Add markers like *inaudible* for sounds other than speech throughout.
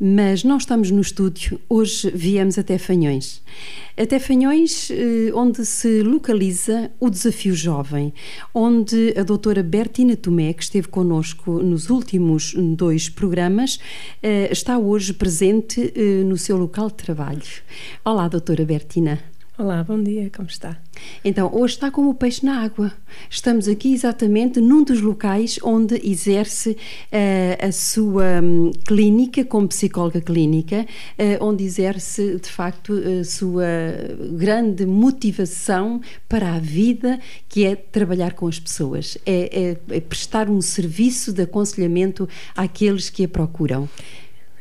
mas não estamos no estúdio. Hoje viemos até Fanhões. Até Fanhões, eh, onde se localiza o Desafio Jovem, onde a doutora Bertina Tomé, que esteve connosco nos últimos dois programas, eh, está hoje presente eh, no seu local de trabalho. Olá, doutora Bertina. Olá, bom dia, como está? Então, hoje está como o peixe na água. Estamos aqui exatamente num dos locais onde exerce uh, a sua um, clínica como psicóloga clínica, uh, onde exerce de facto a sua grande motivação para a vida, que é trabalhar com as pessoas, é, é, é prestar um serviço de aconselhamento àqueles que a procuram.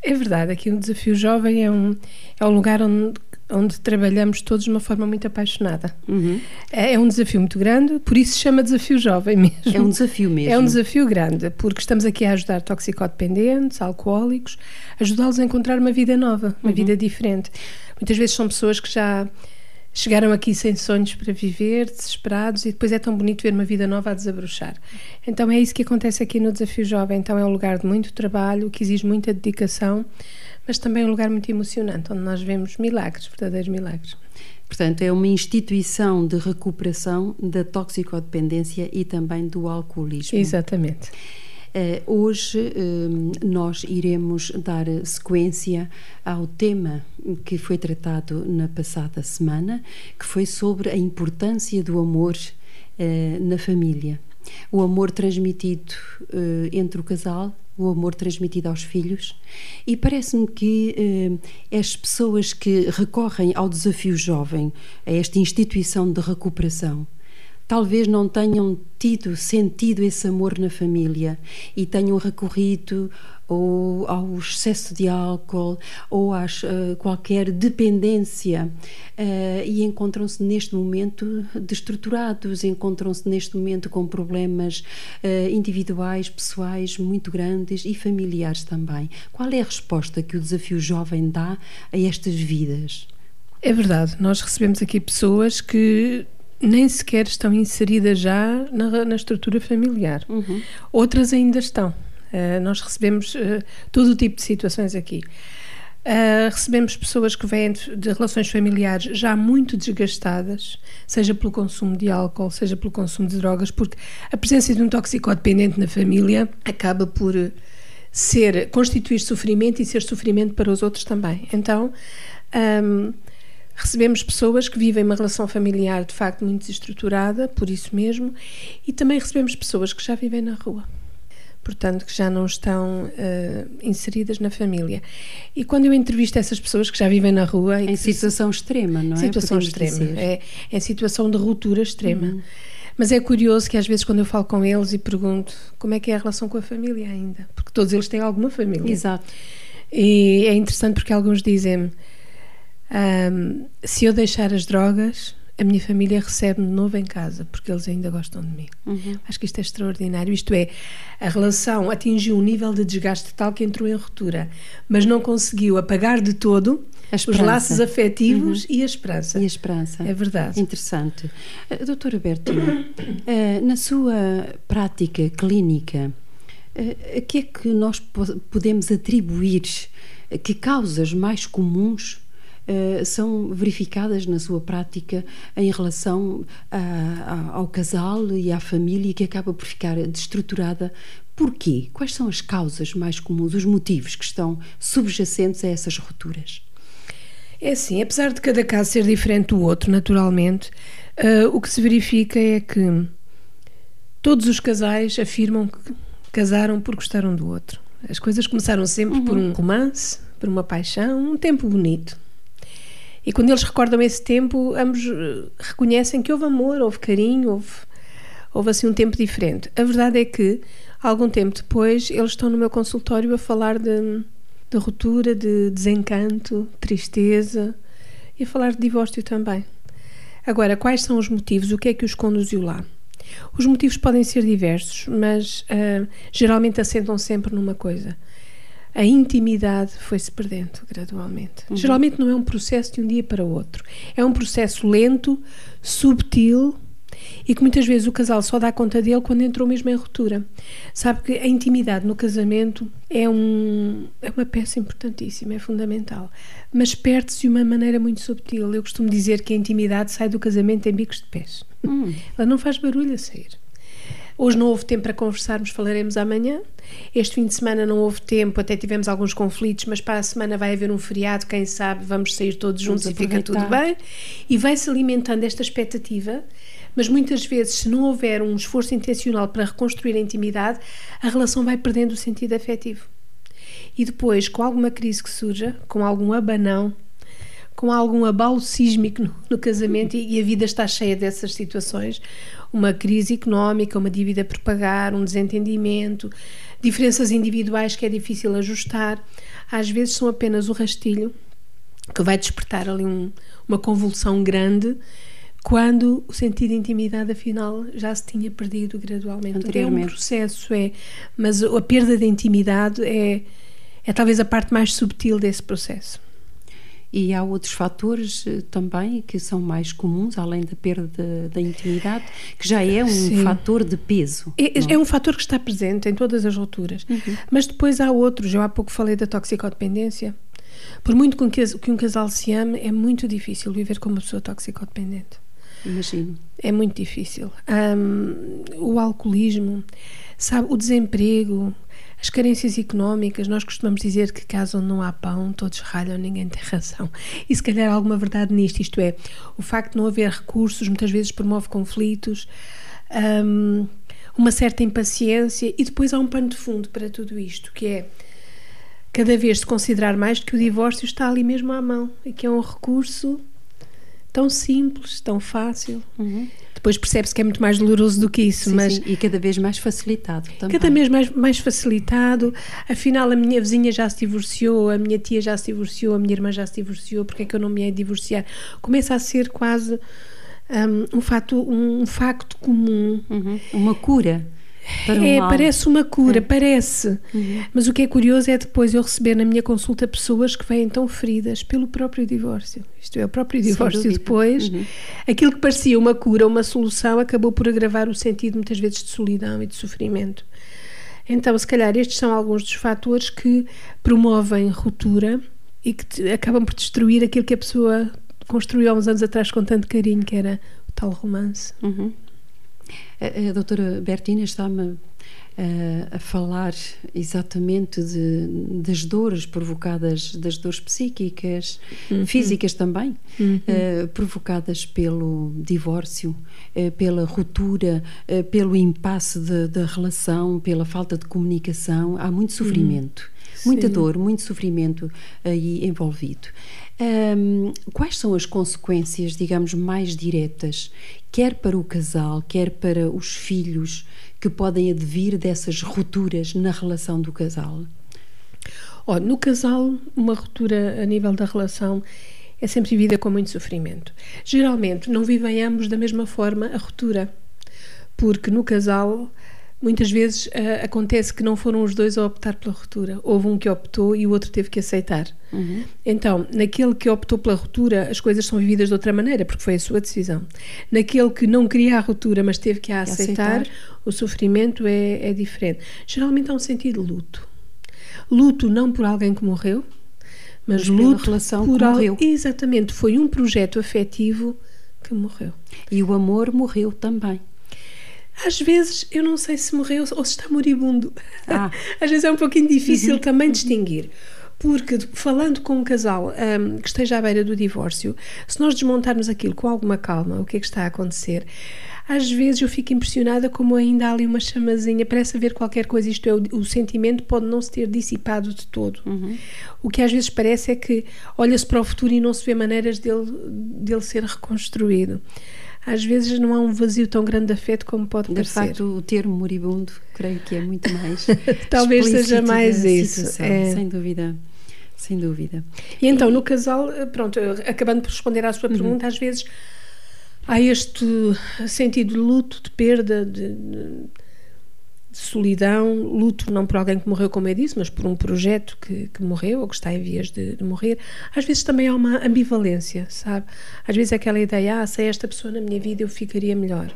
É verdade, aqui o Desafio Jovem é um, é um lugar onde onde trabalhamos todos de uma forma muito apaixonada. Uhum. É, é, um desafio muito grande, por isso se chama Desafio Jovem mesmo. É um desafio mesmo. *laughs* É um desafio grande, porque estamos aqui a ajudar toxicodependentes, alcoólicos, ajudá-los a encontrar uma vida nova, uma uhum. vida diferente. Muitas vezes são pessoas que já chegaram aqui sem sonhos para viver, desesperados, e depois é tão bonito ver uma vida nova a desabrochar. Então é isso que acontece aqui no Desafio Jovem. Então é um lugar de muito trabalho, que exige muita dedicação mas também um lugar muito emocionante, onde nós vemos milagres, verdadeiros milagres. Portanto, é uma instituição de recuperação da toxicodependência e também do alcoolismo. Exatamente. Uh, hoje uh, nós iremos dar sequência ao tema que foi tratado na passada semana, que foi sobre a importância do amor uh, na família. O amor transmitido entre o casal o amor transmitido aos filhos. E parece-me que eh, as pessoas que recorrem ao desafio jovem, a esta instituição de recuperação, talvez não tenham tido sentido esse amor na família e tenham recorrido ou ao excesso de álcool ou a uh, qualquer dependência uh, e encontram-se neste momento destruturados, encontram-se neste momento com problemas uh, individuais, pessoais muito grandes e familiares também. Qual é a resposta que o desafio jovem dá a estas vidas? É verdade, nós recebemos aqui pessoas que nem sequer estão inseridas já na, na estrutura familiar. Uhum. Outras ainda estão. Uh, nós recebemos uh, todo o tipo de situações aqui. Uh, recebemos pessoas que vêm de, de, relações familiares já muito desgastadas, seja pelo consumo de álcool, seja pelo consumo de drogas, porque a presença de um toxicodependente na família acaba por ser constituir sofrimento e ser sofrimento para os outros também. Então, um, recebemos pessoas que vivem uma relação familiar de facto muito desestruturada, por isso mesmo, e também recebemos pessoas que já vivem na rua portanto, que já não estão uh, inseridas na família. E quando eu entrevisto essas pessoas que já vivem na rua... Em situação se... extrema, não é? Situação Podemos extrema, é, é situação de ruptura extrema. Uhum. Mas é curioso que às vezes quando eu falo com eles e pergunto como é que é a relação com a família ainda, porque todos eles têm alguma família. Exato. E é interessante porque alguns dizem um, se eu deixar as drogas a minha família recebe-me de novo em casa, porque eles ainda gostam de mim. Uhum. Acho que isto é extraordinário. Isto é, a relação atingiu um nível de desgaste tal que entrou em ruptura, mas não conseguiu apagar de todo os laços afetivos uhum. e a esperança. E a esperança. É verdade. Interessante. Uh, doutora Bertina, uh, na sua prática clínica, uh, a que é que nós podemos atribuir, que causas mais comuns eh, são verificadas na sua prática em relação a, a, ao casal e à família que acaba por ficar destruturada. Porquê? Quais são as causas mais comuns, os motivos que estão subjacentes a essas rupturas? É assim, apesar de cada caso ser diferente do outro, naturalmente, uh, o que se verifica é que todos os casais afirmam que casaram por gostaram do outro. As coisas começaram sempre uhum. por um romance, por uma paixão, um tempo bonito. E quando eles recordam esse tempo, ambos eh, reconhecem que houve amor, houve carinho, houve, houve assim um tempo diferente. A verdade é que, algum tempo depois, eles estão no meu consultório a falar de, de ruptura, de desencanto, tristeza e a falar de divórcio também. Agora, quais são os motivos? O que é que os conduziu lá? Os motivos podem ser diversos, mas uh, geralmente assentam sempre numa coisa. A intimidade foi-se perdendo gradualmente. Uhum. Geralmente não é um processo de um dia para o outro. É um processo lento, subtil e que muitas vezes o casal só dá conta dele quando entrou mesmo em ruptura. Sabe que a intimidade no casamento é, um, é uma peça importantíssima, é fundamental, mas perde-se de uma maneira muito subtil. Eu costumo dizer que a intimidade sai do casamento em bicos de pés. Hum. Ela não faz barulho a sair. Hoje não houve tempo para conversarmos, falaremos amanhã. Este fim de semana não houve tempo, até tivemos alguns conflitos, mas para a semana vai haver um feriado, quem sabe vamos sair todos juntos vamos e fica tudo bem. E vai-se alimentando esta expectativa mas muitas vezes, se não houver um esforço intencional para reconstruir a intimidade, a relação vai perdendo o sentido afetivo. E depois, com alguma crise que surja, com algum abanão, com algum abalo sísmico no, no casamento, e, e a vida está cheia dessas situações uma crise económica, uma dívida por pagar, um desentendimento, diferenças individuais que é difícil ajustar, às vezes são apenas o rastilho que vai despertar ali um, uma convulsão grande quando o sentido de intimidade afinal já se tinha perdido gradualmente. É um processo, é, mas a perda de intimidade é, é talvez a parte mais subtil desse processo. E há outros fatores eh, também que são mais comuns, além da perda da intimidade, que já é um Sim. fator de peso. É, é, é, um fator que está presente em todas as alturas. Uhum. Mas depois há outros. Eu há pouco falei da toxicodependência. Por muito que um casal se ame, é muito difícil viver com uma pessoa toxicodependente. Imagino. É muito difícil. Um, o alcoolismo, sabe, o desemprego, as carências económicas, nós costumamos dizer que caso não há pão, todos ralham, ninguém tem *laughs* razão. E se calhar há alguma verdade nisto, isto é, o facto de não haver recursos muitas vezes promove conflitos, um, uma certa impaciência e depois há um pano de fundo para tudo isto, que é cada vez se considerar mais que o divórcio está ali mesmo à mão e que é um recurso tão simples, tão fácil. Uhum. Depois percebe-se que é muito mais doloroso do que isso, sim, mas sim. e cada vez mais facilitado também. Cada vez mais, mais facilitado. Afinal, a minha vizinha já se divorciou, a minha tia já se divorciou, a minha irmã já se divorciou, porque é que eu não me hei de divorciar? Começa a ser quase um, um, fato, um facto comum. Uhum. Uma cura é, parece uma cura, é. parece. Uhum. Mas o que é curioso é depois eu receber na minha consulta pessoas que vêm tão feridas pelo próprio divórcio. Isto é, o próprio divórcio depois. Uhum. Aquilo que parecia uma cura, uma solução, acabou por agravar o sentido muitas vezes de solidão e de sofrimento. Então, se calhar, estes são alguns dos fatores que promovem ruptura e que te, acabam por destruir aquilo que a pessoa construiu há uns anos atrás com tanto carinho, que era o tal romance. Uhum. A, doutora Bertina está-me a, a falar exatamente de, das dores provocadas, das dores psíquicas, uhum. físicas também, uhum. uh, provocadas pelo divórcio, uh, pela ruptura, uh, pelo impasse da relação, pela falta de comunicação. Há muito sofrimento. Uhum. Muita Sim. dor, muito sofrimento aí envolvido. Um, quais são as consequências, digamos, mais diretas, quer para o casal, quer para os filhos, que podem advir dessas rupturas na relação do casal? Oh, no casal, uma ruptura a nível da relação é sempre vivida com muito sofrimento. Geralmente não vivem ambos da mesma forma a ruptura, porque no casal muitas vezes uh, acontece que não foram os dois a optar pela ruptura. Houve um que optou e o outro teve que aceitar. Uhum. Então, naquele que optou pela ruptura, as coisas são vividas de outra maneira, porque foi a sua decisão. Naquele que não queria a ruptura, mas teve que a aceitar, aceitar. o sofrimento é, é diferente. Geralmente há um sentido de luto. Luto não por alguém que morreu, mas, mas luto relação por morreu. Exatamente, foi um projeto afetivo que morreu. E o amor morreu também. Às vezes eu não sei se morreu ou se está moribundo. Ah. *laughs* Às vezes é um pouquinho difícil uhum. também uhum. distinguir. Porque, falando com um casal um, que esteja à beira do divórcio, se nós desmontarmos aquilo com alguma calma, o que é que está a acontecer, às vezes eu fico impressionada como ainda há ali uma chamazinha, parece haver qualquer coisa, isto é, o, o sentimento pode não se ter dissipado de todo. Uhum. O que às vezes parece é que olha-se para o futuro e não se vê maneiras dele, dele ser reconstruído às vezes não há um vazio tão grande de afeto como pode de parecer. De facto, o termo moribundo creio que é muito mais *laughs* talvez seja mais isso é. sem dúvida sem dúvida e então no casal pronto acabando por responder à sua uhum. pergunta uhum. às vezes há este sentido de luto, de perda, de, de, solidão, luto não por alguém que morreu, como eu disse, mas por um projeto que, que morreu ou que está em vias de, de, morrer. Às vezes também há uma ambivalência, sabe? Às vezes é aquela ideia, ah, se é esta pessoa na minha vida eu ficaria melhor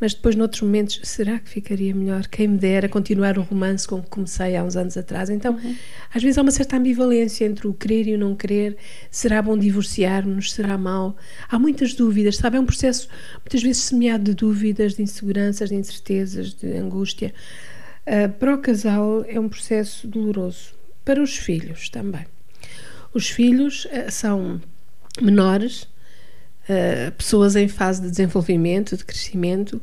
mas depois, noutros momentos, será que ficaria melhor? Quem me dera continuar o romance com que comecei há uns anos atrás. Então, uhum. às vezes há uma certa ambivalência entre o querer e o não querer. Será bom divorciar-nos? Será mau? Há muitas dúvidas, sabe? É um processo muitas vezes semeado de dúvidas, de inseguranças, de incertezas, de angústia. Uh, para o casal é um processo doloroso. Para os filhos também. Os filhos uh, são menores uh, pessoas em fase de desenvolvimento, de crescimento,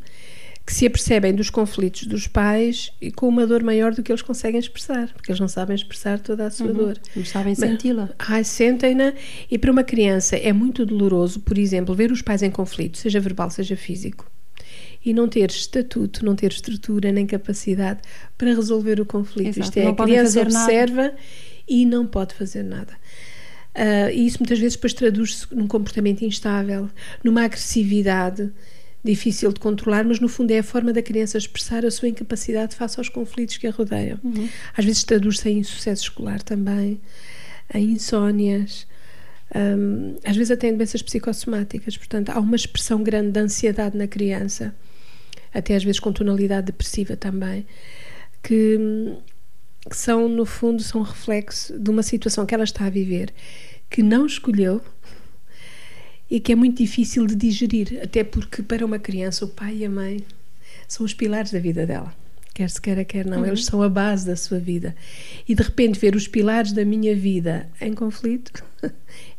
que se apercebem dos conflitos dos pais e com uma dor maior do que eles conseguem expressar, porque eles não sabem expressar toda a sua uhum. dor. Não sabem senti-la. Ai, sentem-na. E para uma criança é muito doloroso, por exemplo, ver os pais em conflito, seja verbal, seja físico, e não ter estatuto, não ter estrutura nem capacidade para resolver o conflito. Exato. Isto é, a criança observa nada. e não pode fazer nada. Uh, e isso muitas vezes depois traduz-se num comportamento instável, numa agressividade difícil de controlar, mas no fundo é a forma da criança expressar a sua incapacidade face aos conflitos que a rodeiam. Uhum. Às vezes traduz-se em insucesso escolar também, em insónias, um, às vezes até em doenças psicossomáticas. Portanto, há uma expressão grande de ansiedade na criança, até às vezes com tonalidade depressiva também, que que são, no fundo, são reflexo de uma situação que ela está a viver, que não escolheu e que é muito difícil de digerir, até porque para uma criança o pai e a mãe são os pilares da vida dela. Quer se queira, quer não, uhum. eles são a base da sua vida. E de repente ver os pilares da minha vida em conflito *laughs*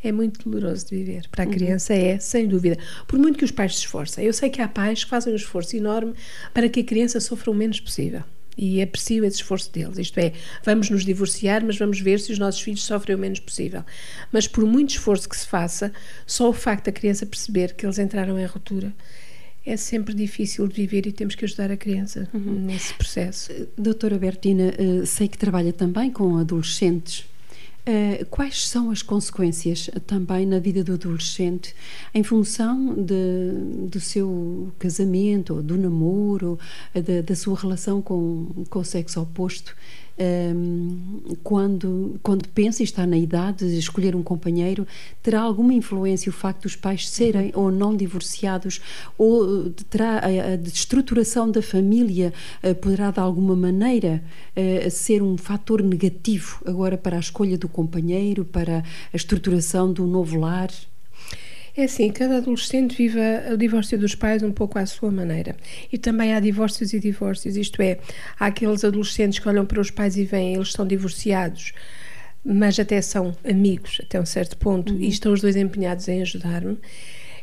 é muito doloroso de viver. Para a uhum. criança uhum. é, sem dúvida. Por muito que os pais se esforcem. Eu sei que há pais que fazem um esforço enorme para que a criança sofra o menos possível e aprecio esse esforço deles. Isto é, vamos nos divorciar, mas vamos ver se os nossos filhos sofrem o menos possível. Mas por muito esforço que se faça, só o facto da criança perceber que eles entraram em ruptura é sempre difícil de viver e temos que ajudar a criança uhum. nesse processo. Doutora Bertina, eh, sei que trabalha também com adolescentes Uh, quais são as consequências também na vida do adolescente em função de, do seu casamento, ou do namoro, da, da sua relação com, com o sexo oposto? Um, quando, quando pensa e está na idade de escolher um companheiro, terá alguma influência o facto dos pais serem uhum. ou não divorciados, ou terá a, a estruturação da família uh, poderá de alguma maneira uh, ser um fator negativo agora para a escolha do companheiro, para a estruturação do novo lar? É assim, cada adolescente vive o divórcio dos pais um pouco à sua maneira. E também há divórcios e divórcios, isto é, há aqueles adolescentes que olham para os pais e veem, eles são divorciados, mas até são amigos até um certo ponto uhum. e estão os dois empenhados em ajudar-me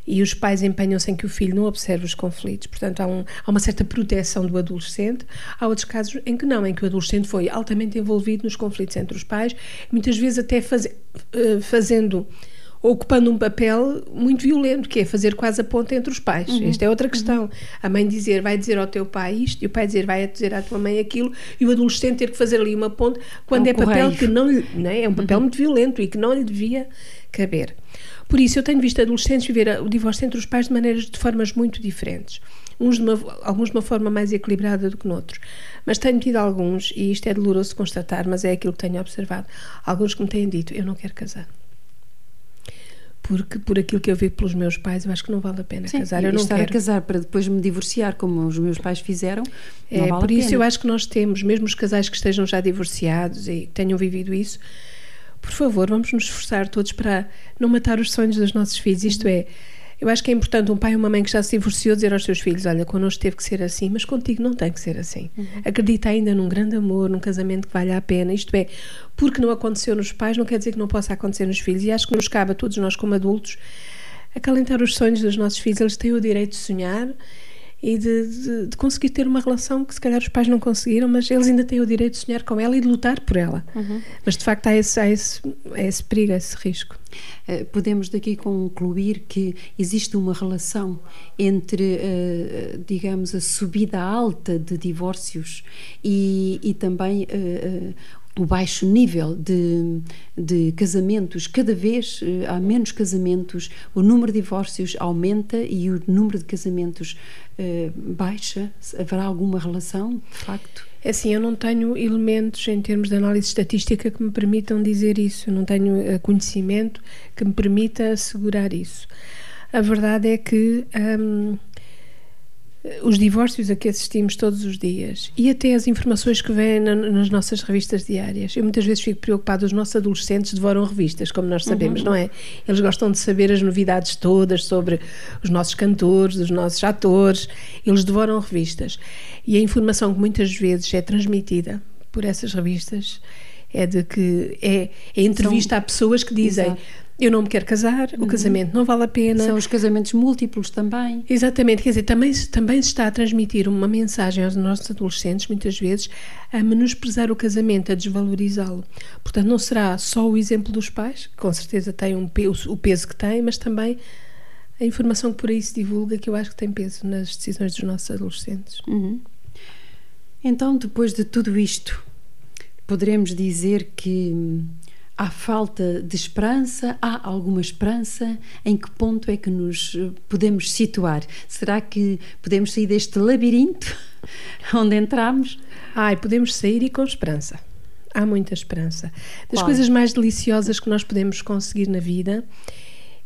e os pais empenham-se em que o filho não observe os conflitos. Portanto, há, um, há, uma certa proteção do adolescente. Há outros casos em que não, em que o adolescente foi altamente envolvido nos conflitos entre os pais, muitas vezes até faz, uh, fazendo ocupando um papel muito violento, que é fazer quase a ponta entre os pais. Uhum. Esta é outra questão. Uhum. A mãe dizer, vai dizer ao teu pai isto, e o pai dizer, vai dizer à tua mãe aquilo, e o adolescente ter que fazer ali uma ponte, quando é, um é papel que não lhe. Não é? é um papel uhum. muito violento e que não lhe devia caber. Por isso, eu tenho visto adolescentes viver o divórcio entre os pais de maneiras, de formas muito diferentes. Uns de uma, alguns de uma forma mais equilibrada do que noutros. Mas tenho tido alguns, e isto é doloroso constatar, mas é aquilo que tenho observado, alguns que me têm dito, eu não quero casar porque por aquilo que eu vi pelos meus pais, eu acho que não vale a pena Sim, casar. Eu não estar quero. a casar para depois me divorciar, como os meus pais fizeram. É, vale por isso eu acho que nós temos, mesmo os casais que estejam já divorciados e tenham vivido isso, por favor, vamos nos esforçar todos para não matar os sonhos dos nossos filhos. Isto é, eu acho que é importante um pai e uma mãe que já se divorciou dizer aos seus filhos: Olha, connosco teve que ser assim, mas contigo não tem que ser assim. Uhum. Acredita ainda num grande amor, num casamento que vale a pena. Isto é, porque não aconteceu nos pais, não quer dizer que não possa acontecer nos filhos. E acho que nos cabe a todos nós, como adultos, acalentar os sonhos dos nossos filhos. Eles têm o direito de sonhar e de, de, de, conseguir ter uma relação que se calhar os pais não conseguiram, mas eles ainda têm o direito de sonhar com ela e de lutar por ela. Uhum. Mas de facto há esse, há esse, há esse perigo, esse risco. Eh, podemos daqui concluir que existe uma relação entre, eh, digamos, a subida alta de divórcios e, e também eh, o baixo nível de, de, casamentos, cada vez uh, há menos casamentos, o número de divórcios aumenta e o número de casamentos uh, baixa. Haverá alguma relação, de facto? É assim, eu não tenho elementos em termos de análise estatística que me permitam dizer isso, eu não tenho uh, conhecimento que me permita assegurar isso. A verdade é que. Um, os divórcios a que assistimos todos os dias e até as informações que vêm na, nas nossas revistas diárias. Eu muitas vezes fico preocupada, os nossos adolescentes devoram revistas, como nós sabemos, uhum. não é? Eles gostam de saber as novidades todas sobre os nossos cantores, os nossos atores, eles devoram revistas. E a informação que muitas vezes é transmitida por essas revistas é de que é, é entrevista São... a pessoas que dizem Exato eu não me quero casar, uhum. o casamento não vale a pena. São os casamentos múltiplos também. Exatamente, quer dizer, também, também se está a transmitir uma mensagem aos nossos adolescentes, muitas vezes, a menosprezar o casamento, a desvalorizá-lo. Portanto, não será só o exemplo dos pais, que com certeza tem um peso, o peso que tem, mas também a informação que por aí se divulga, que eu acho que tem peso nas decisões dos nossos adolescentes. Uhum. Então, depois de tudo isto, poderemos dizer que Há falta de esperança? Há alguma esperança? Em que ponto é que nos eh, podemos situar? Será que podemos sair deste labirinto *laughs* onde entramos? Ai, podemos sair e com esperança. Há muita esperança. Das coisas mais deliciosas que nós podemos conseguir na vida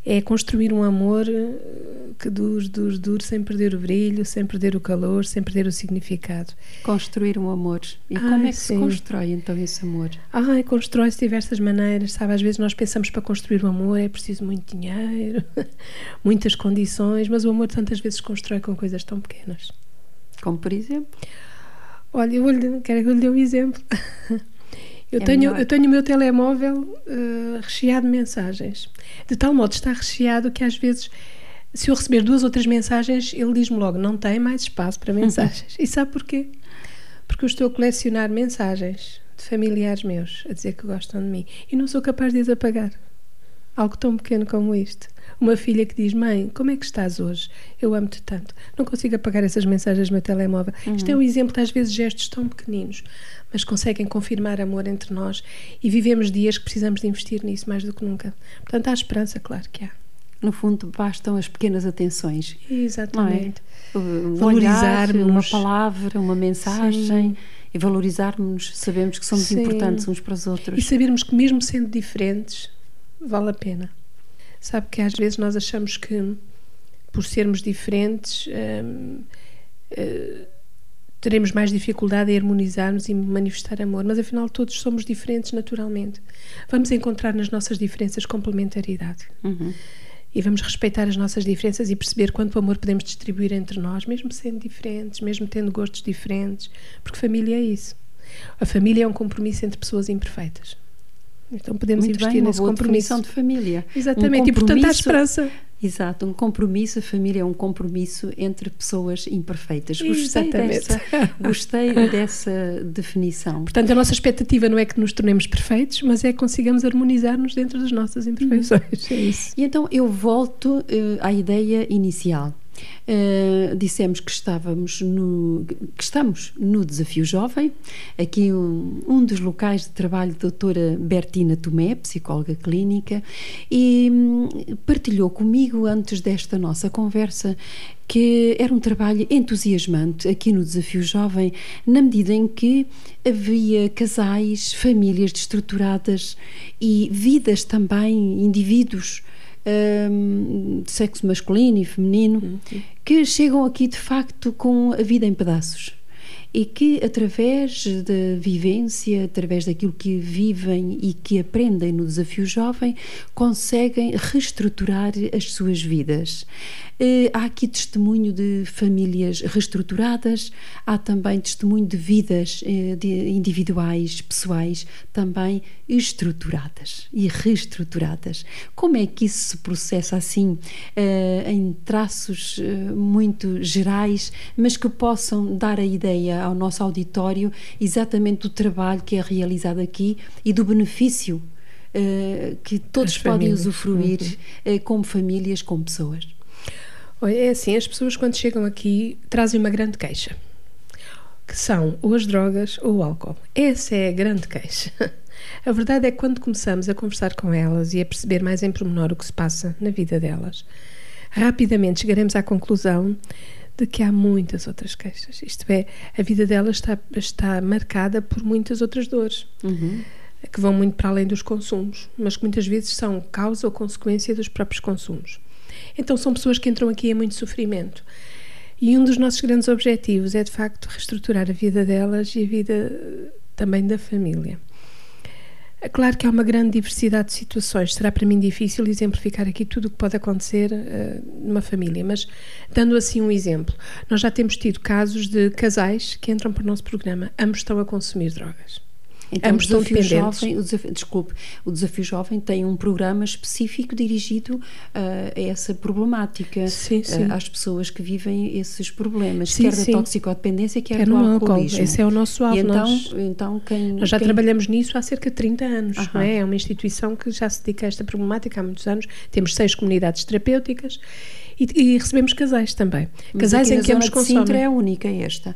é construir um amor eh, que dure, dure, dure, sem perder o brilho, sem perder o calor, sem perder o significado. Construir um amor. E Ai, como é que sim. se constrói então esse amor? Ai, constrói-se de diversas maneiras, sabe? Às vezes nós pensamos para construir um amor é preciso muito dinheiro, *laughs* muitas condições, mas o amor tantas vezes se constrói com coisas tão pequenas. Como por exemplo? Olha, eu vou quero que eu lhe dê um exemplo. *laughs* Eu, é tenho, eu tenho o meu telemóvel uh, recheado de mensagens. De tal modo está recheado que às vezes, se eu receber duas ou três mensagens, ele diz-me logo: não tem mais espaço para *laughs* mensagens. e sabe porquê? Porque eu estou a colecionar mensagens de familiares meus a dizer que gostam de mim e não sou capaz de as apagar. Algo tão pequeno como isto. Uma filha que diz: Mãe, como é que estás hoje? Eu amo-te tanto. Não consigo apagar essas mensagens no meu telemóvel. Uhum. Isto é um exemplo de, às vezes, gestos tão pequeninos mas conseguem confirmar amor entre nós e vivemos dias que precisamos de investir nisso mais do que nunca. Portanto, há esperança, claro que há. No fundo, bastam as pequenas atenções. Exatamente. É? Valorizarmos uma palavra, uma mensagem. Sim. E valorizarmos, sabemos que somos Sim. importantes uns para os outros. E sabermos que, mesmo sendo diferentes, vale a pena. Sabe que às vezes nós achamos que, por sermos diferentes, hum, hum, teremos mais dificuldade em harmonizar-nos e manifestar amor, mas afinal todos somos diferentes naturalmente. Vamos encontrar nas nossas diferenças complementaridade. Uhum. E vamos respeitar as nossas diferenças e perceber quanto amor podemos distribuir entre nós, mesmo sendo diferentes, mesmo tendo gostos diferentes, porque família é isso. A família é um compromisso entre pessoas imperfeitas. Então podemos Muito investir bem, nesse compromisso. de família. Exatamente, um e portanto há esperança. Exato, um compromisso, a família é um compromisso entre pessoas imperfeitas. Gostei dessa, *laughs* gostei dessa definição. Portanto, a nossa expectativa não é que nos tornemos perfeitos, mas é que consigamos harmonizar-nos dentro das nossas imperfeições. Uhum. É isso. E então eu volto uh, à ideia inicial. Uh, dissemos que estávamos no que estamos no desafio jovem aqui um, um dos locais de trabalho da doutora Bertina Tomé psicóloga clínica e um, partilhou comigo antes desta nossa conversa que era um trabalho entusiasmante aqui no Desafio Jovem, na medida em que havia casais, famílias destruturadas e vidas também, indivíduos um, de sexo masculino e feminino, uhum. que chegam aqui de facto com a vida em pedaços e que através da vivência, através daquilo que vivem e que aprendem no desafio jovem, conseguem reestruturar as suas vidas. Eh, há aqui testemunho de famílias reestruturadas, há também testemunho de vidas eh, individuais, pessoais, também estruturadas e reestruturadas. Como é que isso se processa assim, eh, em traços muito gerais, mas que possam dar a ideia ao nosso auditório exatamente do trabalho que é realizado aqui e do benefício que todos podem usufruir uhum. como famílias, como pessoas? É assim, as pessoas quando chegam aqui trazem uma grande queixa. que são ou as drogas ou o álcool. Essa é a grande queixa. *laughs* A verdade é que quando começamos a conversar com elas e a perceber mais em pormenor o que se passa na vida delas, rapidamente chegaremos à conclusão de que há muitas outras queixas. Isto é, a vida delas está, está marcada por muitas outras dores. Uhum. Que vão muito para além dos consumos, mas que muitas vezes são causa ou consequência dos próprios consumos. Então, são pessoas que entram aqui em muito sofrimento. E um dos nossos grandes objetivos é, de facto, reestruturar a vida delas e a vida eh, também da família. É claro que há uma grande diversidade de situações. Será para mim difícil exemplificar aqui tudo o que pode acontecer uh, numa família, mas dando assim um exemplo, nós já temos tido casos de casais que entram para o nosso programa, ambos estão a consumir drogas. Então, Ambos o desafio jovem, o desafio, desculpe, o desafio jovem tem um programa específico dirigido uh, a essa problemática, sim, sim. Uh, às pessoas que vivem esses problemas, sim, quer da toxicodependência, quer, quer do alcoolismo. Esse é o nosso alvo. então, nós, então quem, nós já quem... trabalhamos nisso há cerca de 30 anos, não é? É uma instituição que já se dedica a esta problemática há muitos anos. Temos seis comunidades terapêuticas e, e recebemos casais também. Mas casais em que ambos consomem. Sintra é única esta.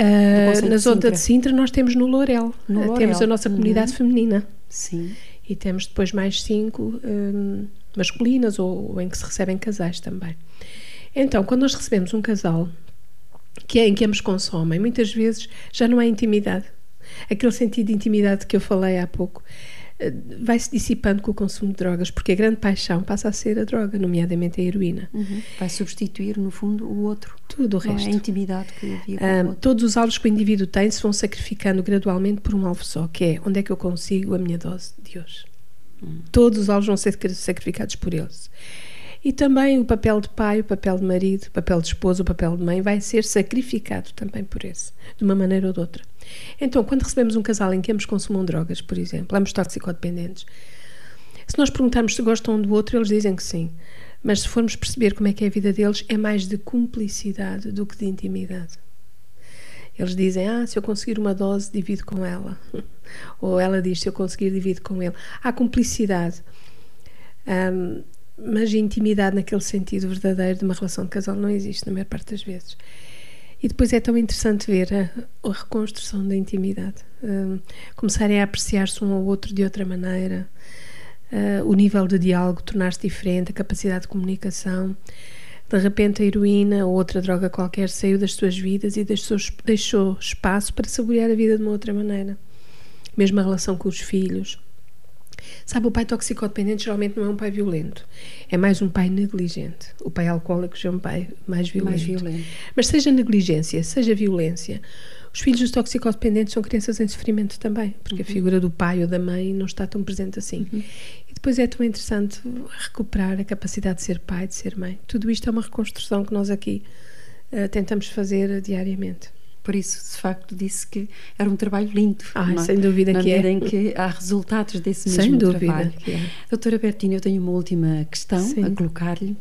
Uh, na zona de Sintra nós temos no Lourel, no Lourel. temos a nossa comunidade uhum. feminina. Sim. E temos depois mais cinco um, masculinas ou, ou, em que se recebem casais também. Então, quando nós recebemos um casal que é em que ambos consomem, muitas vezes já não há intimidade. Aquele sentido de intimidade que eu falei há pouco vai se dissipando com o consumo de drogas, porque a grande paixão passa a ser a droga, nomeadamente a heroína. Uhum. Vai substituir, no fundo, o outro. Tudo o resto. É a intimidade que havia com um, o outro. Todos os alvos que o indivíduo tem se vão sacrificando gradualmente por um alvo só, que é onde é que eu consigo a minha dose de hoje. Uhum. Todos os alvos vão ser sacrificados por eles. E também o papel de pai, o papel de marido, o papel de esposa, o papel de mãe vai ser sacrificado também por esse, de uma maneira ou de outra. Então, quando recebemos um casal em que ambos consumam drogas, por exemplo, ambos toxicodependentes, se nós perguntarmos se gostam um do outro, eles dizem que sim. Mas se formos perceber como é que é a vida deles, é mais de cumplicidade do que de intimidade. Eles dizem, ah, se eu conseguir uma dose, divido com ela. *laughs* Ou ela diz, se eu conseguir, divido com ele. Há cumplicidade. Um, mas intimidade naquele sentido verdadeiro de uma relação de casal não existe na maior parte das vezes. E depois é tão interessante ver a, a reconstrução da intimidade, um, começarem a apreciar-se um ao outro de outra maneira, uh, o nível de diálogo tornar-se diferente, a capacidade de comunicação. De repente, a heroína ou outra droga qualquer saiu das suas vidas e deixou, deixou espaço para saborear a vida de uma outra maneira. Mesmo a relação com os filhos Sabe, o pai toxicodependente geralmente não é um pai violento, é mais um pai negligente. O pai alcoólico já é um pai mais violento. Mais violento. Mas seja negligência, seja violência, os filhos dos toxicodependentes são crianças em sofrimento também, porque uhum. a figura do pai ou da mãe não está tão presente assim. Uhum. E depois é tão interessante recuperar a capacidade de ser pai, de ser mãe. Tudo isto é uma reconstrução que nós aqui uh, tentamos fazer diariamente. Por isso, de facto, disse que era um trabalho lindo. Ah, sem dúvida Na que é. em que há resultados desse sem mesmo dúvida trabalho. Que é. Doutora Bertina, eu tenho uma última questão Sim. a colocar-lhe.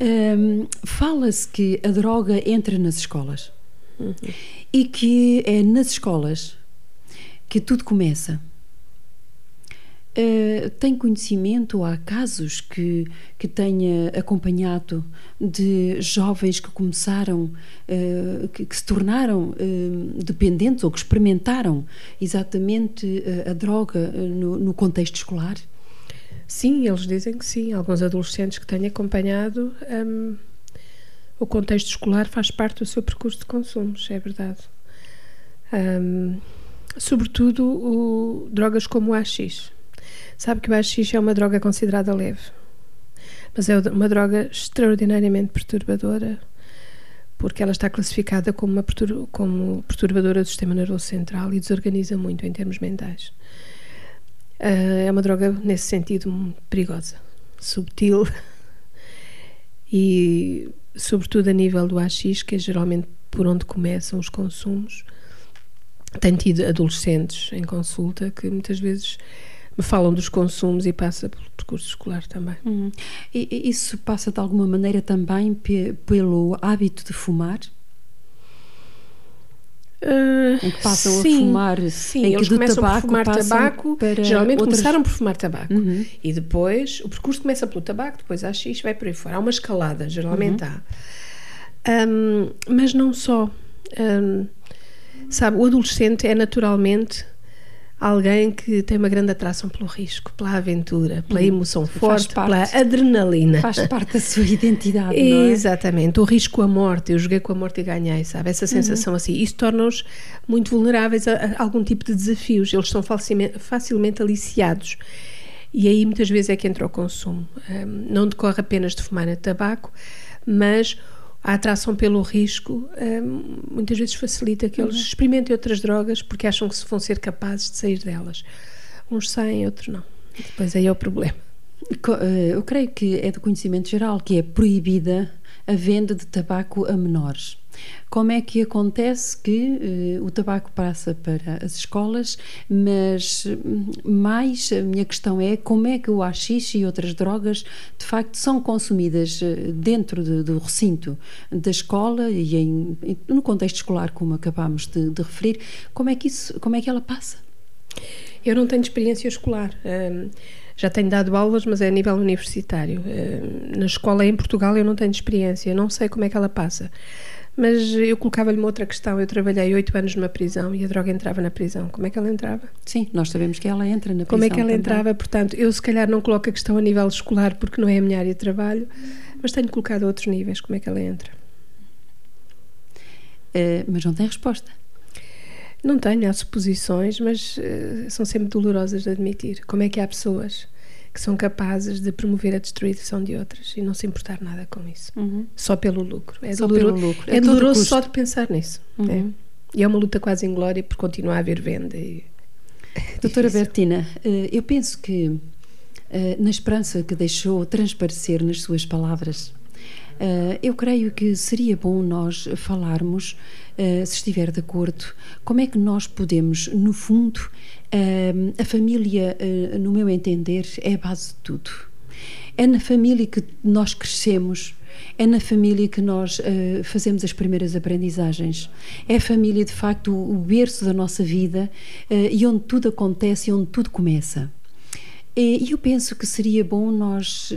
Um, Fala-se que a droga entra nas escolas uhum. e que é nas escolas que tudo começa. Uh, tem conhecimento há casos que, que tenha acompanhado de jovens que começaram, uh, que, que, se tornaram uh, dependentes ou que experimentaram exatamente a droga no, no, contexto escolar? Sim, eles dizem que sim. Alguns adolescentes que tenho acompanhado, um, o contexto escolar faz parte do seu percurso de consumos, é verdade. Um, sobretudo o, drogas como o AX Sabe que o AX é uma droga considerada leve, mas é uma droga extraordinariamente perturbadora porque ela está classificada como, uma pertur como perturbadora do sistema nervoso central e desorganiza muito em termos mentais. Uh, é uma droga, nesse sentido, perigosa, subtil *laughs* e, sobretudo, a nível do AX, que é geralmente por onde começam os consumos. Tenho tido adolescentes em consulta que muitas vezes me falam dos consumos e passa pelo percurso escolar também. Uhum. E, isso passa de alguma maneira também pe pelo hábito de fumar? Uh, em que passam sim, a fumar, sim, em que eles começam tabaco por fumar tabaco, para geralmente outras... começaram por fumar tabaco uhum. e depois o percurso começa pelo tabaco, depois há X, vai por aí fora. Há uma escalada, geralmente uhum. há. Um, mas não só. Um, Sabe, o adolescente é naturalmente alguém que tem uma grande atração pelo risco, pela aventura, pela hum, emoção forte, parte, pela adrenalina. Faz parte da sua identidade, não é? Exatamente. O risco à morte, eu joguei com a morte e ganhei, sabe? Essa sensação uhum. assim. Isso torna-os muito vulneráveis a, a, algum tipo de desafios. Eles são facilmente, facilmente aliciados. E aí muitas vezes é que entra o consumo. Um, não decorre apenas de fumar tabaco, mas a atração pelo risco um, muitas vezes facilita que eles uhum. experimentem outras drogas porque acham que se vão ser capazes de sair delas. Uns saem, outros não. Depois aí é o problema. Eh, eu creio que é do conhecimento geral que é proibida a venda de tabaco a menores. Como é que acontece que uh, o tabaco passa para as escolas, mas hum, mais a minha questão é como é que o AX e outras drogas de facto são consumidas uh, dentro de, do recinto da escola e em, no contexto escolar, como acabámos de, de, referir, como é que isso, como é que ela passa? Eu não tenho experiência escolar. Um, já tenho dado aulas, mas é a nível universitário. Um, na escola em Portugal eu não tenho experiência, não sei como é que ela passa. Mas eu colocava-lhe uma outra questão. Eu trabalhei oito anos numa prisão e a droga entrava na prisão. Como é que ela entrava? Sim, nós sabemos que ela entra na prisão. Como é que ela também. entrava? Portanto, eu se calhar não coloco a questão a nível escolar porque não é a minha área de trabalho, mas tenho colocado a outros níveis. Como é que ela entra? Uh, mas não tem resposta. Não tenho, há suposições, mas uh, são sempre dolorosas de admitir. Como é que há pessoas que são capazes de promover a destruição de outras e não se importar nada com isso. Uhum. Só pelo lucro. É, só doloroso, pelo lucro. é, é doloroso só de pensar nisso. Uhum. É. E é uma luta quase inglória por continuar a haver venda. E... *laughs* Doutora Bertina, eh, eu penso que eh, na esperança que deixou transparecer nas suas palavras, eu creio que seria bom nós falarmos, se estiver de acordo, como é que nós podemos, no fundo, a família, no meu entender, é a base de tudo. É na família que nós crescemos, é na família que nós uh, fazemos as primeiras aprendizagens. É a família, de facto, o, o berço da nossa vida uh, e onde tudo acontece e onde tudo começa. E eu penso que seria bom nós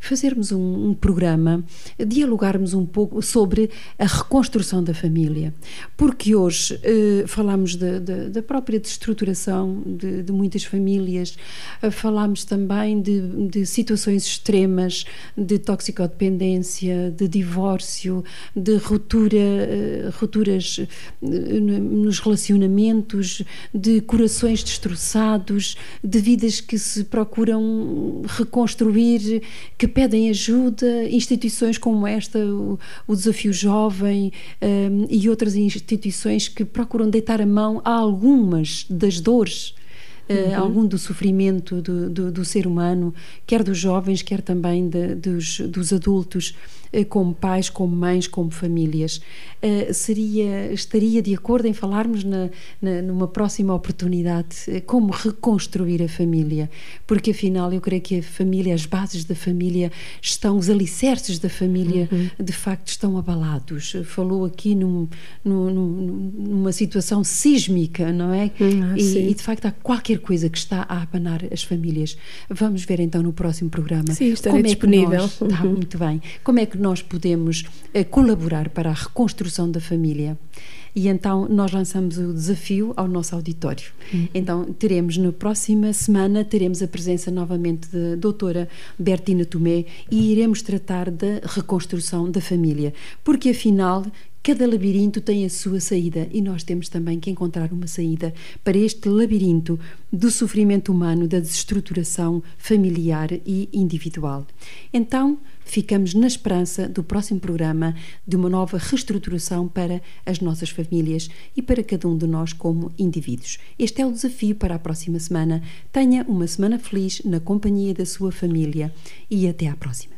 fazermos um, um, programa, dialogarmos um pouco sobre a reconstrução da família, porque hoje eh, falamos de, de, da própria destruturação de, de muitas famílias, eh, falamos também de, situações extremas de toxicodependência, de divórcio, de ruptura, eh, rupturas eh, nos relacionamentos, de corações destroçados, de vidas que se procuram reconstruir, que pedem ajuda, instituições como esta, o, o Desafio Jovem um, e outras instituições que procuram deitar a mão a algumas das dores Uh, algum do sofrimento do, do, do, ser humano, quer dos jovens, quer também de, dos, dos adultos. Eh, como pais, como mães, como famílias. Eh, seria, estaria de acordo em falarmos na, na, numa próxima oportunidade eh, como reconstruir a família, porque afinal eu creio que a família, as bases da família estão, os alicerces da família uhum. de facto estão abalados. Falou aqui num, num, numa situação sísmica, não é? Hum, ah, e, e, de facto há qualquer coisa que está a abanar as famílias. Vamos ver então no próximo programa. Sim, estarei como é disponível. Nós, está uhum. muito bem. Como é que nós podemos eh, colaborar para a reconstrução da família. E então nós lançamos o desafio ao nosso auditório. Uhum. Então teremos na próxima semana teremos a presença novamente da doutora Bertina Tomé e iremos tratar da reconstrução da família, porque afinal Cada labirinto tem a sua saída e nós temos também que encontrar uma saída para este labirinto do sofrimento humano, da desestruturação familiar e individual. Então, ficamos na esperança do próximo programa de uma nova reestruturação para as nossas famílias e para cada um de nós como indivíduos. Este é o desafio para a próxima semana. Tenha uma semana feliz na companhia da sua família e até à próxima.